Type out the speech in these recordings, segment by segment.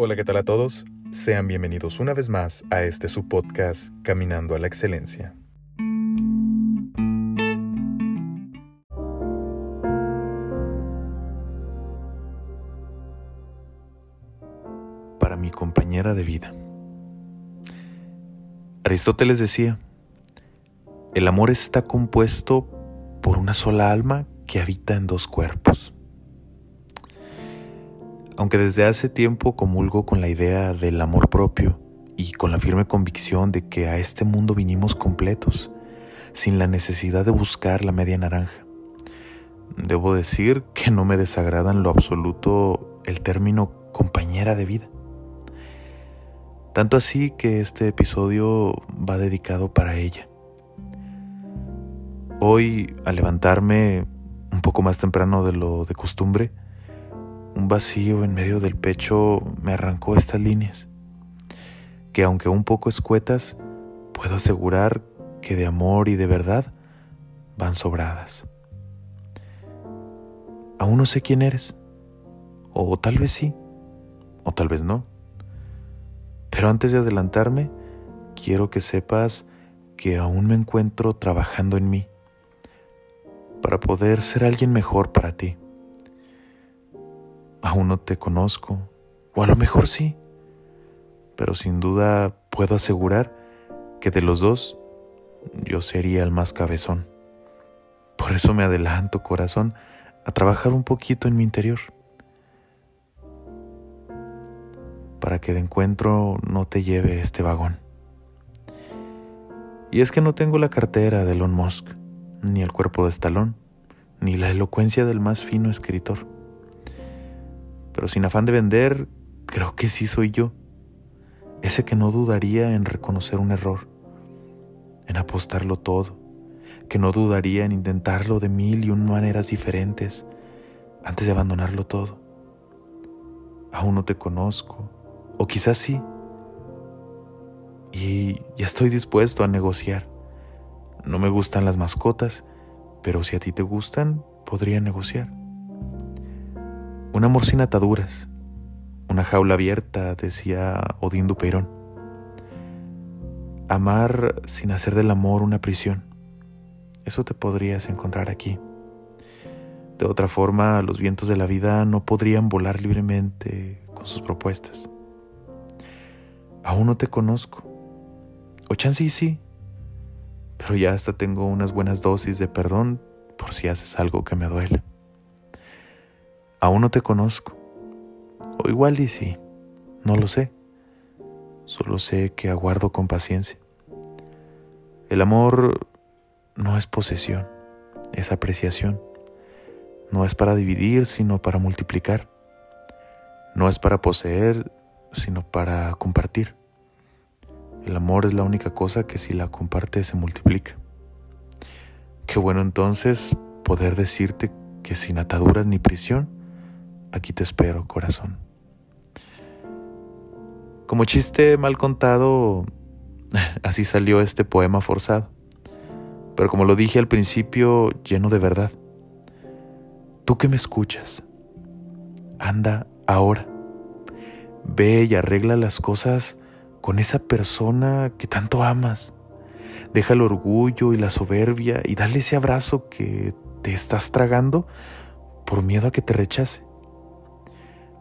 Hola, ¿qué tal a todos? Sean bienvenidos una vez más a este su podcast Caminando a la Excelencia. Para mi compañera de vida. Aristóteles decía, el amor está compuesto por una sola alma que habita en dos cuerpos. Aunque desde hace tiempo comulgo con la idea del amor propio y con la firme convicción de que a este mundo vinimos completos, sin la necesidad de buscar la media naranja. Debo decir que no me desagrada en lo absoluto el término compañera de vida. Tanto así que este episodio va dedicado para ella. Hoy, al levantarme un poco más temprano de lo de costumbre, un vacío en medio del pecho me arrancó estas líneas, que aunque un poco escuetas, puedo asegurar que de amor y de verdad van sobradas. Aún no sé quién eres, o tal vez sí, o tal vez no. Pero antes de adelantarme, quiero que sepas que aún me encuentro trabajando en mí para poder ser alguien mejor para ti aún no te conozco, o a lo mejor sí, pero sin duda puedo asegurar que de los dos yo sería el más cabezón. Por eso me adelanto, corazón, a trabajar un poquito en mi interior, para que de encuentro no te lleve este vagón. Y es que no tengo la cartera de Elon Musk, ni el cuerpo de Stallone, ni la elocuencia del más fino escritor pero sin afán de vender, creo que sí soy yo. Ese que no dudaría en reconocer un error, en apostarlo todo, que no dudaría en intentarlo de mil y un maneras diferentes antes de abandonarlo todo. Aún no te conozco, o quizás sí, y ya estoy dispuesto a negociar. No me gustan las mascotas, pero si a ti te gustan, podría negociar. Un amor sin ataduras, una jaula abierta, decía Odín Dupeirón. Amar sin hacer del amor una prisión. Eso te podrías encontrar aquí. De otra forma, los vientos de la vida no podrían volar libremente con sus propuestas. Aún no te conozco. O chance y sí. Pero ya hasta tengo unas buenas dosis de perdón por si haces algo que me duele. Aún no te conozco. O igual y sí, no lo sé. Solo sé que aguardo con paciencia. El amor no es posesión, es apreciación. No es para dividir, sino para multiplicar. No es para poseer, sino para compartir. El amor es la única cosa que si la comparte se multiplica. Qué bueno entonces poder decirte que sin ataduras ni prisión, aquí te espero, corazón. Como chiste mal contado, así salió este poema forzado. Pero como lo dije al principio, lleno de verdad. Tú que me escuchas, anda ahora. Ve y arregla las cosas con esa persona que tanto amas. Deja el orgullo y la soberbia y dale ese abrazo que te estás tragando por miedo a que te rechace.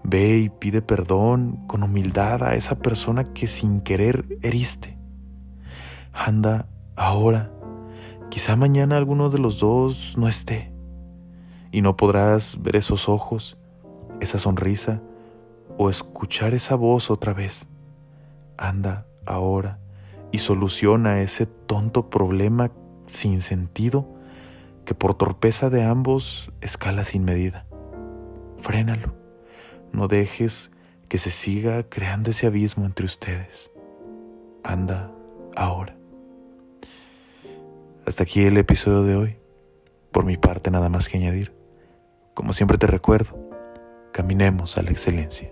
Ve y pide perdón con humildad a esa persona que sin querer heriste. Anda ahora. Quizá mañana alguno de los dos no esté y no podrás ver esos ojos, esa sonrisa o escuchar esa voz otra vez. Anda ahora y soluciona ese tonto problema sin sentido que por torpeza de ambos escala sin medida. Frénalo. No dejes que se siga creando ese abismo entre ustedes. Anda ahora. Hasta aquí el episodio de hoy. Por mi parte nada más que añadir. Como siempre te recuerdo, caminemos a la excelencia.